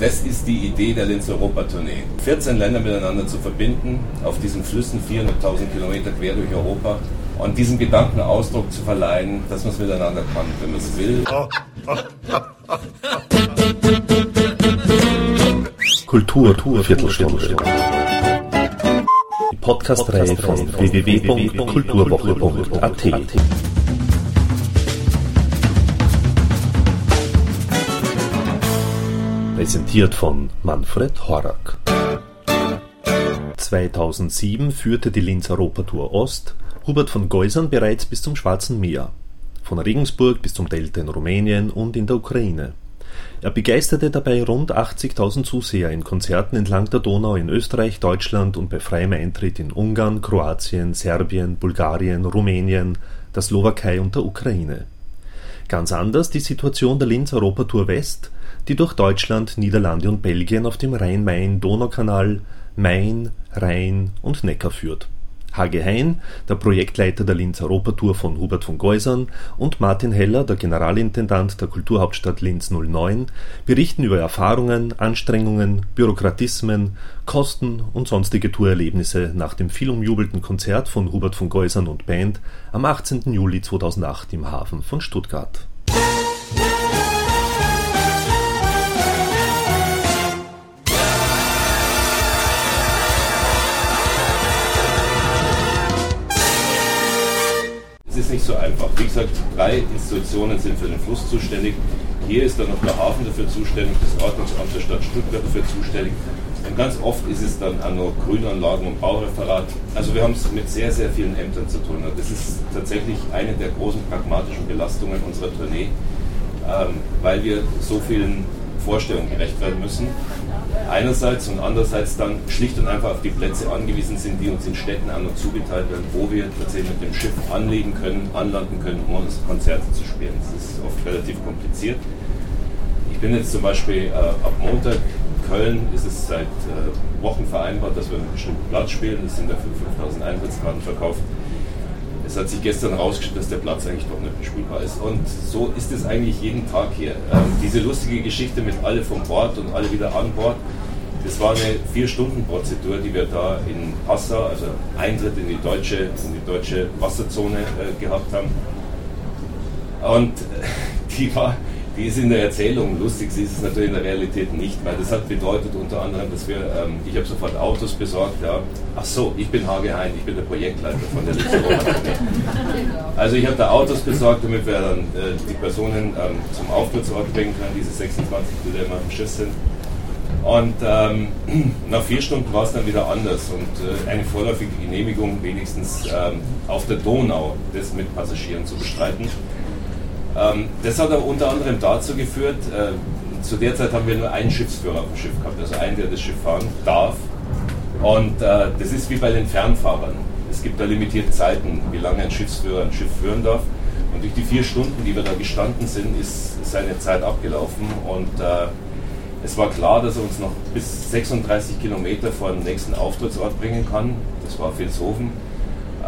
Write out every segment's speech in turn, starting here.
das ist die Idee der Linz Europa-Tournee. 14 Länder miteinander zu verbinden, auf diesen Flüssen 400.000 Kilometer quer durch Europa und diesem Gedanken Ausdruck zu verleihen, dass man es miteinander kann, wenn man es will. Kultur, Kultur Viertelstunde. Die Podcast-Reihe von www.kulturwoche.at. Präsentiert von Manfred Horak. 2007 führte die Linz Europatour Ost Hubert von Geusern bereits bis zum Schwarzen Meer, von Regensburg bis zum Delta in Rumänien und in der Ukraine. Er begeisterte dabei rund 80.000 Zuseher in Konzerten entlang der Donau in Österreich, Deutschland und bei freiem Eintritt in Ungarn, Kroatien, Serbien, Bulgarien, Rumänien, der Slowakei und der Ukraine. Ganz anders die Situation der Linz Europatour West, die durch Deutschland, Niederlande und Belgien auf dem Rhein-Main-Donau-Kanal Main, Rhein und Neckar führt. Hage Hein, der Projektleiter der Linz Europatour von Hubert von Geusern und Martin Heller, der Generalintendant der Kulturhauptstadt Linz 09, berichten über Erfahrungen, Anstrengungen, Bürokratismen, Kosten und sonstige Tourerlebnisse nach dem vielumjubelten Konzert von Hubert von Geusern und Band am 18. Juli 2008 im Hafen von Stuttgart ist nicht so einfach. Wie gesagt, drei Institutionen sind für den Fluss zuständig. Hier ist dann noch der Hafen dafür zuständig, das Ordnungsamt der Stadt Stuttgart dafür zuständig. Und ganz oft ist es dann auch noch Grünanlagen und Baureferat. Also wir haben es mit sehr, sehr vielen Ämtern zu tun. Das ist tatsächlich eine der großen pragmatischen Belastungen unserer Tournee, ähm, weil wir so vielen Vorstellungen gerecht werden müssen einerseits und andererseits dann schlicht und einfach auf die Plätze angewiesen sind, die uns in Städten auch noch zugeteilt werden, wo wir tatsächlich mit dem Schiff anlegen können, anlanden können, um unsere Konzerte zu spielen. Das ist oft relativ kompliziert. Ich bin jetzt zum Beispiel äh, ab Montag Köln ist es seit äh, Wochen vereinbart, dass wir einen bestimmten Platz spielen. Es sind dafür 5000 Eintrittskarten verkauft. Es hat sich gestern herausgestellt, dass der Platz eigentlich doch nicht bespielbar ist. Und so ist es eigentlich jeden Tag hier. Ähm, diese lustige Geschichte mit alle vom Bord und alle wieder an Bord, das war eine Vier-Stunden-Prozedur, die wir da in Passau, also Eintritt in die deutsche, in die deutsche Wasserzone äh, gehabt haben. Und die war die ist in der Erzählung lustig, sie ist es natürlich in der Realität nicht, weil das hat bedeutet unter anderem, dass wir, ähm, ich habe sofort Autos besorgt, ja. Ach so, ich bin Hage Hein, ich bin der Projektleiter von der Literatur. also ich habe da Autos besorgt, damit wir dann äh, die Personen ähm, zum Auftrittsort bringen können, diese 26, die da immer am Schiff sind. Und ähm, nach vier Stunden war es dann wieder anders und äh, eine vorläufige Genehmigung wenigstens ähm, auf der Donau, das mit Passagieren zu bestreiten. Ähm, das hat auch unter anderem dazu geführt, äh, zu der Zeit haben wir nur einen Schiffsführer auf dem Schiff gehabt, also einen, der das Schiff fahren darf. Und äh, das ist wie bei den Fernfahrern. Es gibt da limitierte Zeiten, wie lange ein Schiffsführer ein Schiff führen darf. Und durch die vier Stunden, die wir da gestanden sind, ist seine Zeit abgelaufen. Und äh, es war klar, dass er uns noch bis 36 Kilometer vor dem nächsten Auftrittsort bringen kann. Das war Vilshofen.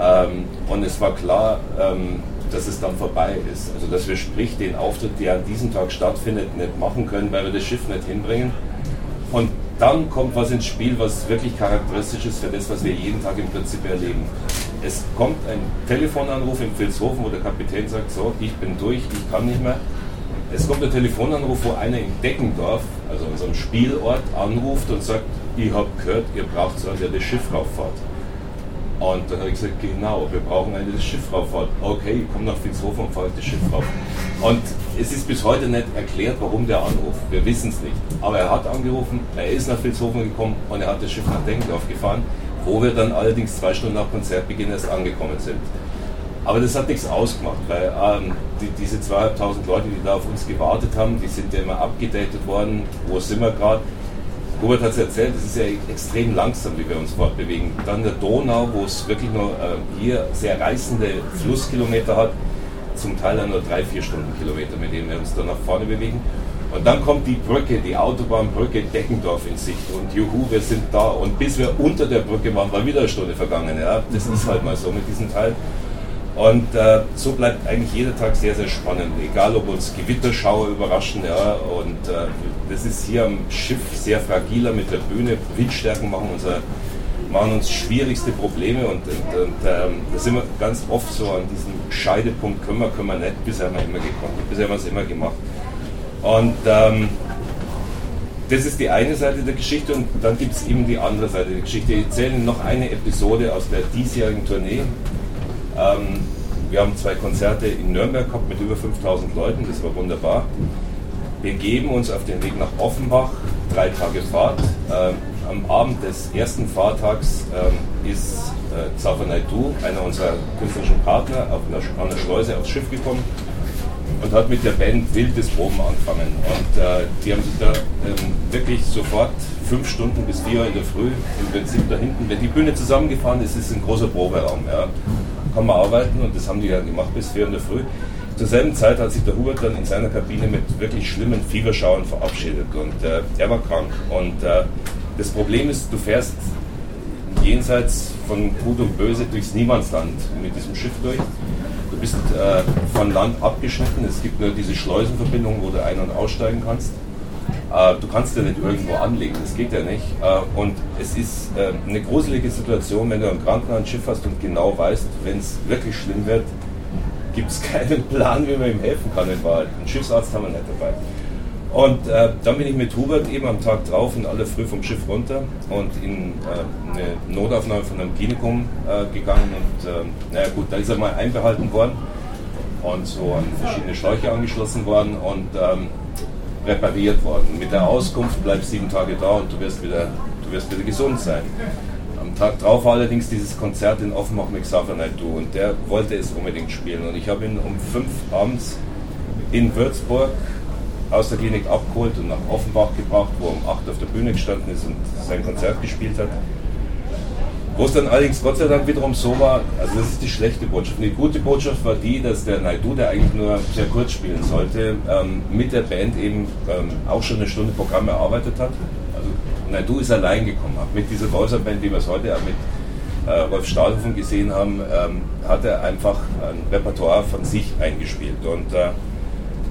Ähm, und es war klar, ähm, dass es dann vorbei ist. Also dass wir sprich den Auftritt, der an diesem Tag stattfindet, nicht machen können, weil wir das Schiff nicht hinbringen. Und dann kommt was ins Spiel, was wirklich charakteristisch ist für das, was wir jeden Tag im Prinzip erleben. Es kommt ein Telefonanruf in Vilshofen, wo der Kapitän sagt, so, ich bin durch, ich kann nicht mehr. Es kommt ein Telefonanruf, wo einer in Deckendorf, also unserem Spielort, anruft und sagt, ich habe gehört, ihr braucht so der das Schiff rauffahrt. Und dann habe ich gesagt, genau, wir brauchen eine Schiffrauffahrt. Okay, ich komme nach Vilshofen und fahre das Schiff. Und es ist bis heute nicht erklärt, warum der anruft. Wir wissen es nicht. Aber er hat angerufen, er ist nach Vilshofen gekommen und er hat das Schiff nach Denkendorf gefahren, wo wir dann allerdings zwei Stunden nach Konzertbeginn erst angekommen sind. Aber das hat nichts ausgemacht, weil ähm, die, diese zweieinhalbtausend Leute, die da auf uns gewartet haben, die sind ja immer abgedatet worden. Wo sind wir gerade? Robert hat es erzählt, es ist ja extrem langsam, wie wir uns fortbewegen. Dann der Donau, wo es wirklich nur äh, hier sehr reißende Flusskilometer hat, zum Teil dann nur drei, vier Stundenkilometer, mit denen wir uns dann nach vorne bewegen. Und dann kommt die Brücke, die Autobahnbrücke Deckendorf in Sicht und juhu, wir sind da. Und bis wir unter der Brücke waren, war wieder eine Stunde vergangen. Ja? Das ist halt mal so mit diesem Teil. Und äh, so bleibt eigentlich jeder Tag sehr, sehr spannend. Egal, ob uns Gewitterschauer überraschen, ja, und äh, das ist hier am Schiff sehr fragiler mit der Bühne. Windstärken machen, unser, machen uns schwierigste Probleme und, und, und ähm, da sind wir ganz oft so an diesem Scheidepunkt, können wir, können wir nicht, bisher haben wir immer gekonnt, bisher haben wir es immer gemacht. Und ähm, das ist die eine Seite der Geschichte und dann gibt es eben die andere Seite der Geschichte. Ich erzähle noch eine Episode aus der diesjährigen Tournee. Ähm, wir haben zwei Konzerte in Nürnberg gehabt mit über 5000 Leuten, das war wunderbar. Wir geben uns auf den Weg nach Offenbach, drei Tage Fahrt. Ähm, am Abend des ersten Fahrtags ähm, ist äh, Xaver Naidu, einer unserer künstlerischen Partner, auf einer, an der Schleuse aufs Schiff gekommen und hat mit der Band wildes Proben angefangen. Und äh, die haben sich da ähm, wirklich sofort fünf Stunden bis vier Uhr in der Früh im Prinzip da hinten, wenn die Bühne zusammengefahren ist, ist es ein großer Proberaum. Ja. Kann man arbeiten und das haben die ja gemacht bis vier Uhr in der Früh. Zur selben Zeit hat sich der Hubert dann in seiner Kabine mit wirklich schlimmen Fieberschauern verabschiedet und äh, er war krank. Und äh, das Problem ist, du fährst jenseits von Gut und Böse durchs Niemandsland mit diesem Schiff durch bist äh, von Land abgeschnitten. Es gibt nur diese Schleusenverbindung, wo du ein- und aussteigen kannst. Äh, du kannst ja nicht irgendwo anlegen, das geht ja nicht. Äh, und es ist äh, eine gruselige Situation, wenn du ein Krankenhausschiff hast und genau weißt, wenn es wirklich schlimm wird, gibt es keinen Plan, wie man ihm helfen kann in Wahrheit. Einen Schiffsarzt haben wir nicht dabei. Und dann bin ich mit Hubert eben am Tag drauf in aller Früh vom Schiff runter und in eine Notaufnahme von einem Klinikum gegangen. Und äh, naja gut, da ist er mal einbehalten worden und so an verschiedene Schläuche angeschlossen worden und ähm, repariert worden. Mit der Auskunft bleibst sieben Tage da und du wirst wieder, du wirst wieder gesund sein. Am Tag drauf war allerdings dieses Konzert in Offenbach mit Xaver Naidoo und der wollte es unbedingt spielen. Und ich habe ihn um fünf abends in Würzburg aus der Klinik abgeholt und nach Offenbach gebracht, wo er um 8 auf der Bühne gestanden ist und sein Konzert gespielt hat. Wo es dann allerdings Gott sei Dank wiederum so war, also das ist die schlechte Botschaft. Die gute Botschaft war die, dass der Naidu, der eigentlich nur sehr kurz spielen sollte, ähm, mit der Band eben ähm, auch schon eine Stunde Programm erarbeitet hat. Also Naidu ist allein gekommen, mit dieser Band, die wir es heute auch mit äh, Rolf Stahlhofen gesehen haben, ähm, hat er einfach ein Repertoire von sich eingespielt. Und äh,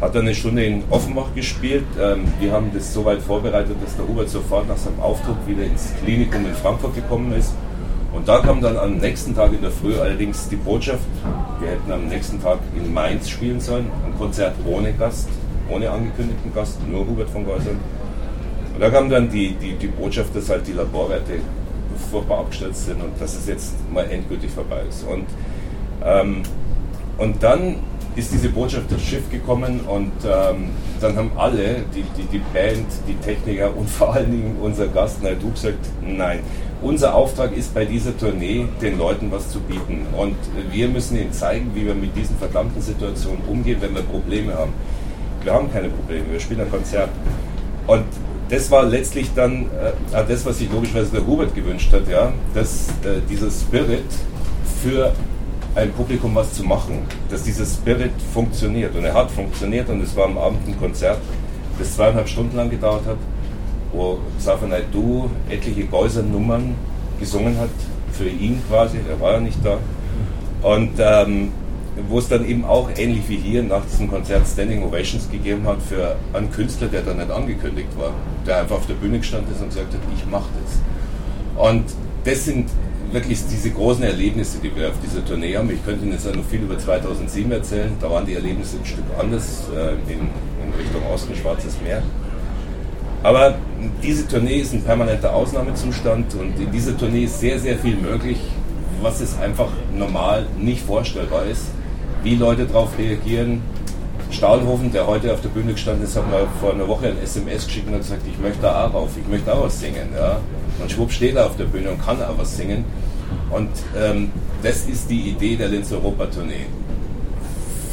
hat dann eine Stunde in Offenbach gespielt. Ähm, wir haben das so weit vorbereitet, dass der Hubert sofort nach seinem Auftritt wieder ins Klinikum in Frankfurt gekommen ist. Und da kam dann am nächsten Tag in der Früh allerdings die Botschaft, wir hätten am nächsten Tag in Mainz spielen sollen, ein Konzert ohne Gast, ohne angekündigten Gast, nur Hubert von Geusern. Und da kam dann die, die, die Botschaft, dass halt die Laborwerte furchtbar abgestürzt sind und dass es jetzt mal endgültig vorbei ist. Und, ähm, und dann ist diese Botschaft das Schiff gekommen und ähm, dann haben alle, die, die, die Band, die Techniker und vor allen Dingen unser Gast Naidu gesagt, nein, unser Auftrag ist bei dieser Tournee, den Leuten was zu bieten. Und wir müssen ihnen zeigen, wie wir mit diesen verdammten Situationen umgehen, wenn wir Probleme haben. Wir haben keine Probleme, wir spielen ein Konzert. Und das war letztlich dann äh, das, was sich logischerweise der Hubert gewünscht hat, ja, dass äh, dieser Spirit für ein Publikum was zu machen, dass dieser Spirit funktioniert. Und er hat funktioniert und es war am Abend ein Konzert, das zweieinhalb Stunden lang gedauert hat, wo Xaver Naidu etliche Geuser-Nummern gesungen hat, für ihn quasi, er war ja nicht da. Und ähm, wo es dann eben auch ähnlich wie hier nach diesem Konzert Standing Ovations gegeben hat für einen Künstler, der da nicht angekündigt war, der einfach auf der Bühne gestanden ist und gesagt hat, ich mache das. Und das sind wirklich diese großen Erlebnisse, die wir auf dieser Tournee haben. Ich könnte Ihnen jetzt noch viel über 2007 erzählen. Da waren die Erlebnisse ein Stück anders äh, in, in, Richtung Osten, Schwarzes Meer. Aber diese Tournee ist ein permanenter Ausnahmezustand und in dieser Tournee ist sehr, sehr viel möglich, was es einfach normal nicht vorstellbar ist, wie Leute darauf reagieren. Stahlhofen, der heute auf der Bühne gestanden ist, hat mir vor einer Woche ein SMS geschickt und hat gesagt, ich möchte da auch rauf, ich möchte auch was singen. Ja. Und schwupp steht er auf der Bühne und kann auch was singen. Und ähm, das ist die Idee der Linz Europa Tournee.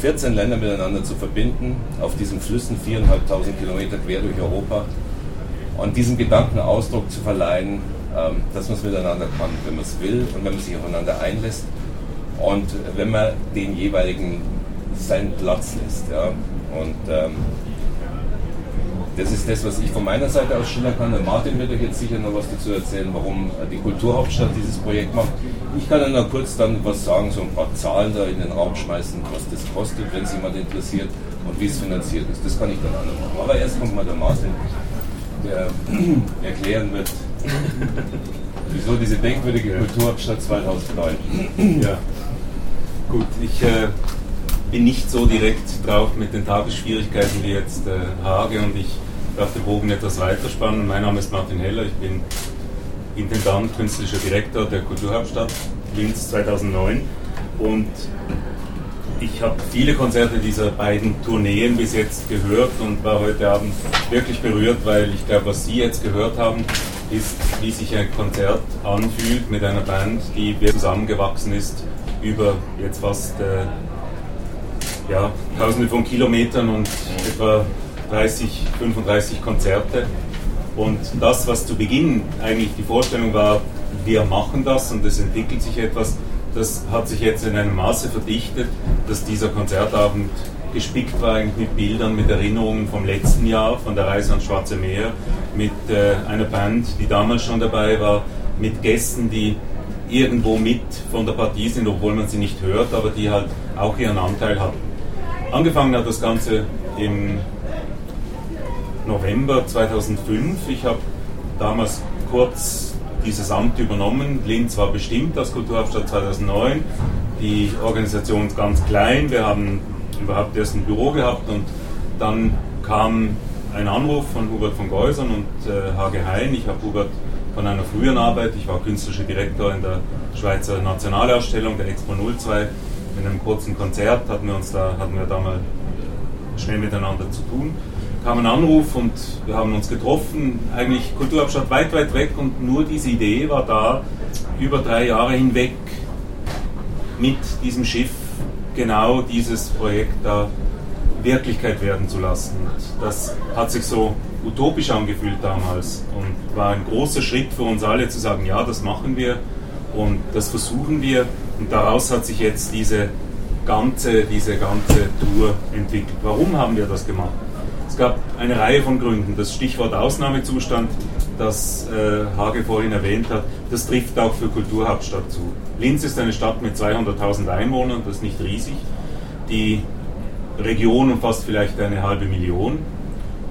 14 Länder miteinander zu verbinden, auf diesen Flüssen 4.500 Kilometer quer durch Europa und diesem Gedanken Ausdruck zu verleihen, ähm, dass man es miteinander kann, wenn man es will und wenn man sich aufeinander einlässt und wenn man den jeweiligen seinen Platz lässt. Ja. Und ähm, das ist das, was ich von meiner Seite aus schildern kann. Der Martin wird euch jetzt sicher noch was dazu erzählen, warum die Kulturhauptstadt dieses Projekt macht. Ich kann Ihnen noch kurz dann was sagen, so ein paar Zahlen da in den Raum schmeißen, was das kostet, wenn es jemand interessiert und wie es finanziert ist. Das kann ich dann auch noch machen. Aber erst kommt mal der Martin, der erklären wird, wieso diese denkwürdige Kulturhauptstadt 2009. Ja, gut, ich äh, bin nicht so direkt drauf mit den Tagesschwierigkeiten wie jetzt äh, Hage und ich darf den Bogen etwas weiterspannen. Mein Name ist Martin Heller, ich bin Intendant, künstlerischer Direktor der Kulturhauptstadt Linz 2009 und ich habe viele Konzerte dieser beiden Tourneen bis jetzt gehört und war heute Abend wirklich berührt, weil ich glaube, was Sie jetzt gehört haben, ist, wie sich ein Konzert anfühlt mit einer Band, die zusammengewachsen ist über jetzt fast äh, ja, tausende von Kilometern und etwa 30, 35 Konzerte. Und das, was zu Beginn eigentlich die Vorstellung war, wir machen das und es entwickelt sich etwas, das hat sich jetzt in einem Maße verdichtet, dass dieser Konzertabend gespickt war mit Bildern, mit Erinnerungen vom letzten Jahr, von der Reise ans Schwarze Meer, mit äh, einer Band, die damals schon dabei war, mit Gästen, die irgendwo mit von der Partie sind, obwohl man sie nicht hört, aber die halt auch ihren Anteil hatten. Angefangen hat das Ganze im November 2005. Ich habe damals kurz dieses Amt übernommen. Linz war bestimmt als Kulturhauptstadt 2009. Die Organisation ist ganz klein. Wir haben überhaupt erst ein Büro gehabt und dann kam ein Anruf von Hubert von Geusern und äh, Hage Hein. Ich habe Hubert von einer früheren Arbeit, ich war künstlerischer Direktor in der Schweizer Nationalausstellung, der Expo 02. In einem kurzen Konzert hatten wir uns da, hatten wir da mal schnell miteinander zu tun kam ein Anruf und wir haben uns getroffen. Eigentlich Kulturhauptstadt weit, weit weg und nur diese Idee war da, über drei Jahre hinweg mit diesem Schiff genau dieses Projekt da Wirklichkeit werden zu lassen. Und das hat sich so utopisch angefühlt damals und war ein großer Schritt für uns alle zu sagen, ja, das machen wir und das versuchen wir. Und daraus hat sich jetzt diese ganze, diese ganze Tour entwickelt. Warum haben wir das gemacht? Gab eine Reihe von Gründen. Das Stichwort Ausnahmezustand, das äh, Hage vorhin erwähnt hat, das trifft auch für Kulturhauptstadt zu. Linz ist eine Stadt mit 200.000 Einwohnern, das ist nicht riesig. Die Region umfasst vielleicht eine halbe Million.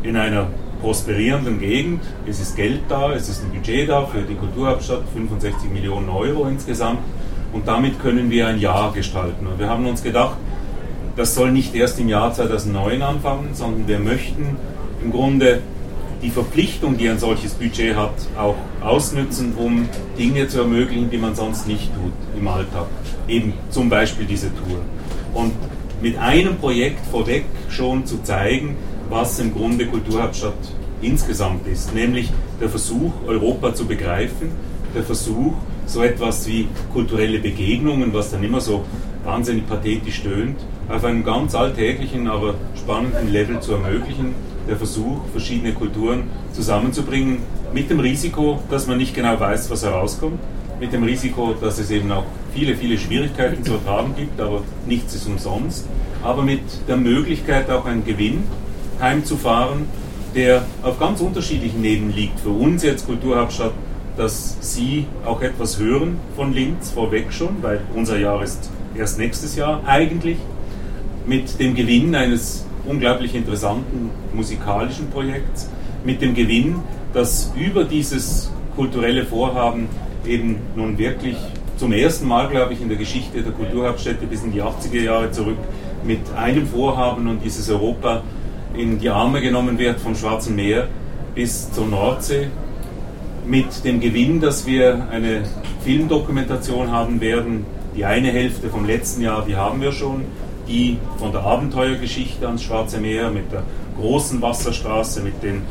In einer prosperierenden Gegend, es ist Geld da, es ist ein Budget da für die Kulturhauptstadt, 65 Millionen Euro insgesamt. Und damit können wir ein Jahr gestalten. Und wir haben uns gedacht, das soll nicht erst im Jahr 2009 anfangen, sondern wir möchten im Grunde die Verpflichtung, die ein solches Budget hat, auch ausnützen, um Dinge zu ermöglichen, die man sonst nicht tut im Alltag. Eben zum Beispiel diese Tour. Und mit einem Projekt vorweg schon zu zeigen, was im Grunde Kulturhauptstadt insgesamt ist, nämlich der Versuch, Europa zu begreifen, der Versuch, so etwas wie kulturelle Begegnungen, was dann immer so wahnsinnig pathetisch tönt, auf einem ganz alltäglichen, aber spannenden Level zu ermöglichen. Der Versuch, verschiedene Kulturen zusammenzubringen, mit dem Risiko, dass man nicht genau weiß, was herauskommt, mit dem Risiko, dass es eben auch viele, viele Schwierigkeiten zu ertragen gibt, aber nichts ist umsonst, aber mit der Möglichkeit auch einen Gewinn heimzufahren, der auf ganz unterschiedlichen Ebenen liegt. Für uns jetzt Kulturhauptstadt, dass Sie auch etwas hören von Linz vorweg schon, weil unser Jahr ist erst nächstes Jahr eigentlich mit dem Gewinn eines unglaublich interessanten musikalischen Projekts, mit dem Gewinn, dass über dieses kulturelle Vorhaben eben nun wirklich zum ersten Mal, glaube ich, in der Geschichte der Kulturhauptstädte bis in die 80er Jahre zurück mit einem Vorhaben und dieses Europa in die Arme genommen wird vom Schwarzen Meer bis zur Nordsee. Mit dem Gewinn, dass wir eine Filmdokumentation haben werden, die eine Hälfte vom letzten Jahr, die haben wir schon, die von der Abenteuergeschichte ans Schwarze Meer mit der großen Wasserstraße, mit den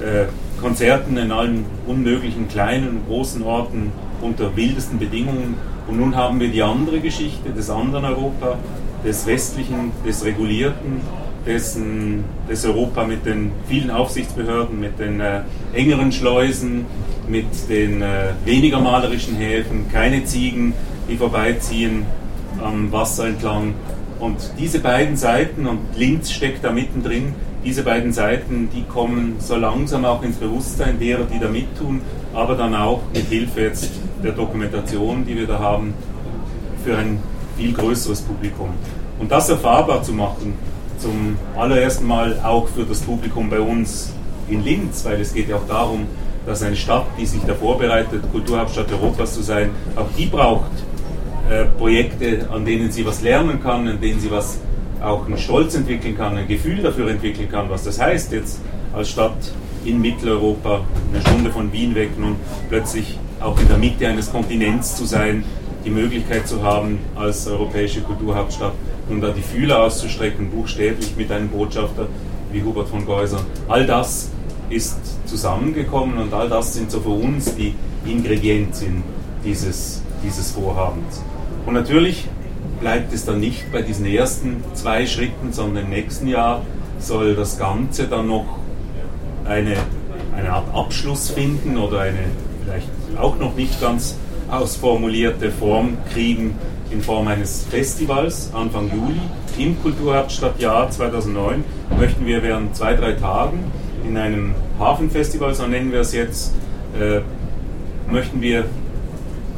äh, Konzerten in allen unmöglichen kleinen und großen Orten unter wildesten Bedingungen. Und nun haben wir die andere Geschichte des anderen Europa, des westlichen, des regulierten, dessen, des Europa mit den vielen Aufsichtsbehörden, mit den äh, engeren Schleusen, mit den äh, weniger malerischen Häfen, keine Ziegen, die vorbeiziehen am Wasser entlang, und diese beiden Seiten, und Linz steckt da mittendrin, diese beiden Seiten, die kommen so langsam auch ins Bewusstsein derer, die da mittun, aber dann auch mit Hilfe jetzt der Dokumentation, die wir da haben, für ein viel größeres Publikum. Und das erfahrbar zu machen, zum allerersten Mal auch für das Publikum bei uns in Linz, weil es geht ja auch darum, dass eine Stadt, die sich da vorbereitet, Kulturhauptstadt Europas zu sein, auch die braucht äh, Projekte, an denen sie was lernen kann, an denen sie was auch einen Stolz entwickeln kann, ein Gefühl dafür entwickeln kann, was das heißt, jetzt als Stadt in Mitteleuropa, eine Stunde von Wien weg, nun plötzlich auch in der Mitte eines Kontinents zu sein, die Möglichkeit zu haben, als europäische Kulturhauptstadt nun da die Fühler auszustrecken, buchstäblich mit einem Botschafter wie Hubert von Geusern. All das ist zusammengekommen und all das sind so für uns die Ingredienzien dieses, dieses Vorhabens. Und natürlich bleibt es dann nicht bei diesen ersten zwei Schritten, sondern im nächsten Jahr soll das Ganze dann noch eine, eine Art Abschluss finden oder eine vielleicht auch noch nicht ganz ausformulierte Form kriegen in Form eines Festivals Anfang Juli im Kulturhauptstadtjahr 2009 möchten wir während zwei, drei Tagen in einem Hafenfestival, so nennen wir es jetzt, äh, möchten wir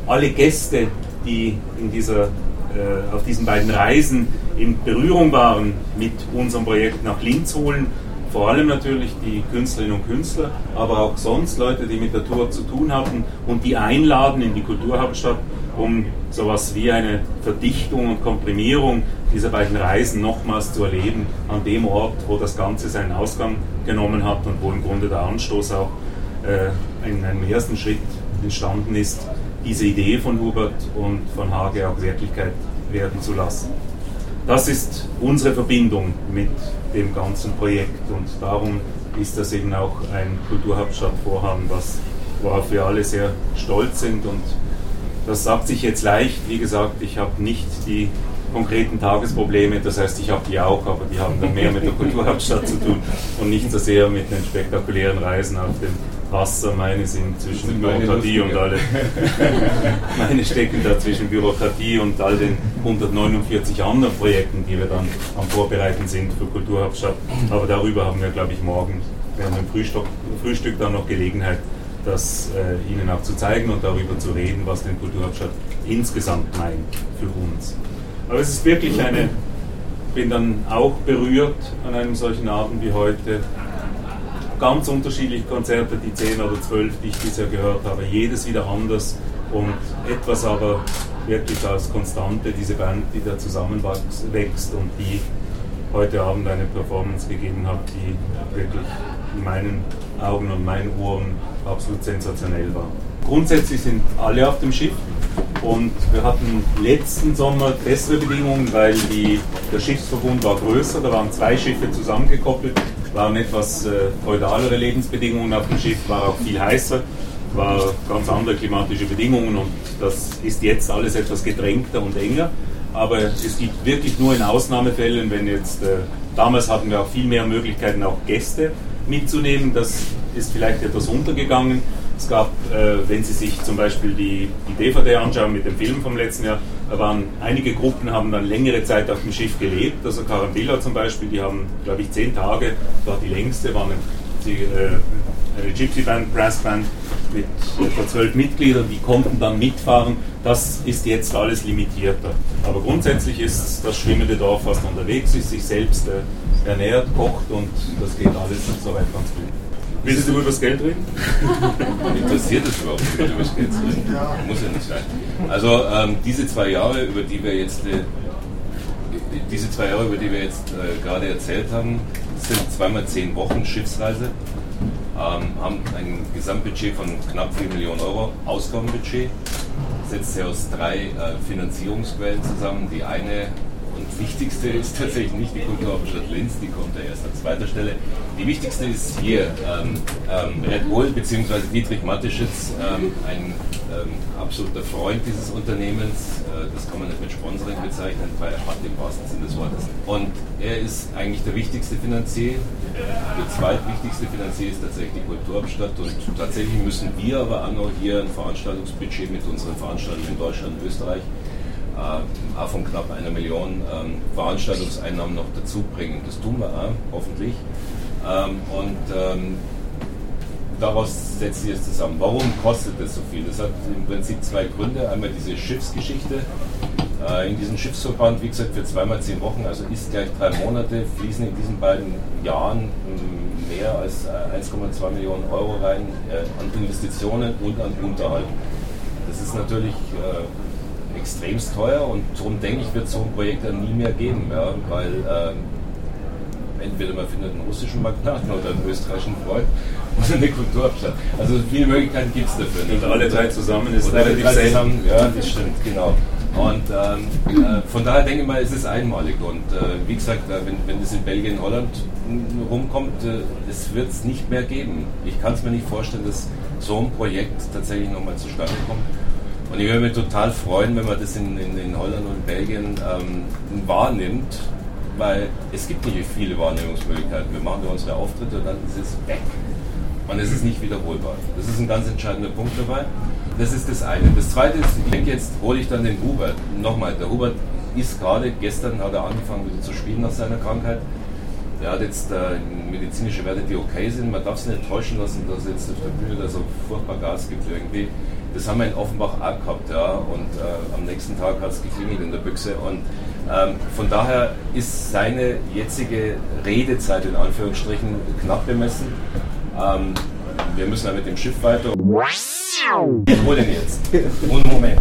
alle Gäste, die in dieser, äh, auf diesen beiden Reisen in Berührung waren mit unserem Projekt nach Linz holen. Vor allem natürlich die Künstlerinnen und Künstler, aber auch sonst Leute, die mit der Tour zu tun hatten und die einladen in die Kulturhauptstadt, um sowas wie eine Verdichtung und Komprimierung dieser beiden Reisen nochmals zu erleben, an dem Ort, wo das Ganze seinen Ausgang genommen hat und wo im Grunde der Anstoß auch äh, in einem ersten Schritt entstanden ist, diese Idee von Hubert und von Hage auch Wirklichkeit werden zu lassen. Das ist unsere Verbindung mit dem ganzen Projekt und darum ist das eben auch ein Kulturhauptstadtvorhaben, was, worauf wir alle sehr stolz sind und das sagt sich jetzt leicht. Wie gesagt, ich habe nicht die konkreten Tagesprobleme, das heißt, ich habe die auch, aber die haben dann mehr mit der Kulturhauptstadt zu tun und nicht so sehr mit den spektakulären Reisen auf dem Wasser. Meine sind zwischen Bürokratie und alle. meine stecken da zwischen Bürokratie und all den 149 anderen Projekten, die wir dann am Vorbereiten sind für Kulturhauptstadt. Aber darüber haben wir, glaube ich, morgen während dem Frühstück, Frühstück dann noch Gelegenheit, das äh, Ihnen auch zu zeigen und darüber zu reden, was denn Kulturhauptstadt insgesamt meint für uns. Aber es ist wirklich eine, bin dann auch berührt an einem solchen Abend wie heute. Ganz unterschiedliche Konzerte, die zehn oder zwölf, die ich bisher gehört habe, jedes wieder anders und etwas aber wirklich als Konstante, diese Band, die da zusammenwächst und die heute Abend eine Performance gegeben hat, die wirklich in meinen Augen und meinen Ohren absolut sensationell war. Grundsätzlich sind alle auf dem Schiff und wir hatten letzten Sommer bessere Bedingungen, weil die, der Schiffsverbund war größer, da waren zwei Schiffe zusammengekoppelt, waren etwas äh, feudalere Lebensbedingungen auf dem Schiff, war auch viel heißer, war ganz andere klimatische Bedingungen und das ist jetzt alles etwas gedrängter und enger. Aber es gibt wirklich nur in Ausnahmefällen, wenn jetzt, äh, damals hatten wir auch viel mehr Möglichkeiten, auch Gäste mitzunehmen. Das ist vielleicht etwas untergegangen. Es gab, äh, wenn Sie sich zum Beispiel die, die DVD anschauen mit dem Film vom letzten Jahr, da waren einige Gruppen, haben dann längere Zeit auf dem Schiff gelebt. Also Carambilla zum Beispiel, die haben, glaube ich, zehn Tage, war die längste, waren die, äh, eine Gypsy Band, Brass Band mit etwa zwölf Mitgliedern, die konnten dann mitfahren. Das ist jetzt alles limitierter. Aber grundsätzlich ist das schwimmende Dorf fast unterwegs, ist sich selbst äh, ernährt, kocht und das geht alles soweit ganz gut. Willst du über das Geld reden? Interessiert es überhaupt nicht, über das Geld zu reden? Muss ja nicht sein. Also ähm, diese zwei Jahre, über die wir jetzt äh, diese zwei Jahre, über die wir jetzt äh, gerade erzählt haben, sind zweimal zehn Wochen Schiffsreise, ähm, haben ein Gesamtbudget von knapp 4 Millionen Euro Ausgabenbudget, setzt sich aus drei äh, Finanzierungsquellen zusammen. Die eine wichtigste ist tatsächlich nicht die Kulturhauptstadt Linz, die kommt ja erst an zweiter Stelle. Die wichtigste ist hier ähm, ähm, Red Bull bzw. Dietrich Mateschitz, ähm, ein ähm, absoluter Freund dieses Unternehmens. Äh, das kann man nicht mit Sponsoring bezeichnen, weil er hat im wahrsten Sinne des Wortes. Und er ist eigentlich der wichtigste Finanzier. Der zweitwichtigste Finanzier ist tatsächlich die Kulturhauptstadt. Und tatsächlich müssen wir aber auch noch hier ein Veranstaltungsbudget mit unseren Veranstaltungen in Deutschland und Österreich äh, auch von knapp einer Million ähm, Veranstaltungseinnahmen noch dazu bringen. Das tun wir auch, hoffentlich. Ähm, und ähm, daraus setzt sich es zusammen. Warum kostet das so viel? Das hat im Prinzip zwei Gründe. Einmal diese Schiffsgeschichte. Äh, in diesem Schiffsverband, wie gesagt, für zweimal zehn Wochen, also ist gleich drei Monate, fließen in diesen beiden Jahren ähm, mehr als 1,2 Millionen Euro rein äh, an Investitionen und an Unterhalt. Das ist natürlich äh, extremst teuer und darum denke ich, wird so ein Projekt dann nie mehr geben, ja, weil äh, entweder man findet einen russischen Magnaten oder einen österreichischen Freund oder eine Kulturhauptstadt. Also viele Möglichkeiten gibt es dafür. Und alle drei zusammen ist relativ selten. Ja, das stimmt, genau. Und ähm, äh, von daher denke ich mal, es ist einmalig. Und äh, wie gesagt, äh, wenn, wenn das in Belgien, Holland rumkommt, äh, es wird es nicht mehr geben. Ich kann es mir nicht vorstellen, dass so ein Projekt tatsächlich nochmal zustande kommt. Und ich würde mich total freuen, wenn man das in, in, in Holland und Belgien ähm, wahrnimmt, weil es gibt nicht viele Wahrnehmungsmöglichkeiten. Wir machen da unsere Auftritte und dann ist es weg. Und es ist nicht wiederholbar. Das ist ein ganz entscheidender Punkt dabei. Das ist das eine. Das zweite ist, ich denke, jetzt hole ich dann den Hubert. Nochmal, der Hubert ist gerade, gestern hat er angefangen wieder zu spielen nach seiner Krankheit. Er hat jetzt äh, medizinische Werte, die okay sind. Man darf sich nicht täuschen lassen, dass er jetzt auf der Bühne da so furchtbar Gas gibt irgendwie. Das haben wir in Offenbach auch gehabt, ja. Und äh, am nächsten Tag hat es geklingelt in der Büchse. Und ähm, von daher ist seine jetzige Redezeit in Anführungsstrichen knapp bemessen. Ähm, wir müssen ja mit dem Schiff weiter. Ich hole den jetzt. Ohne Moment.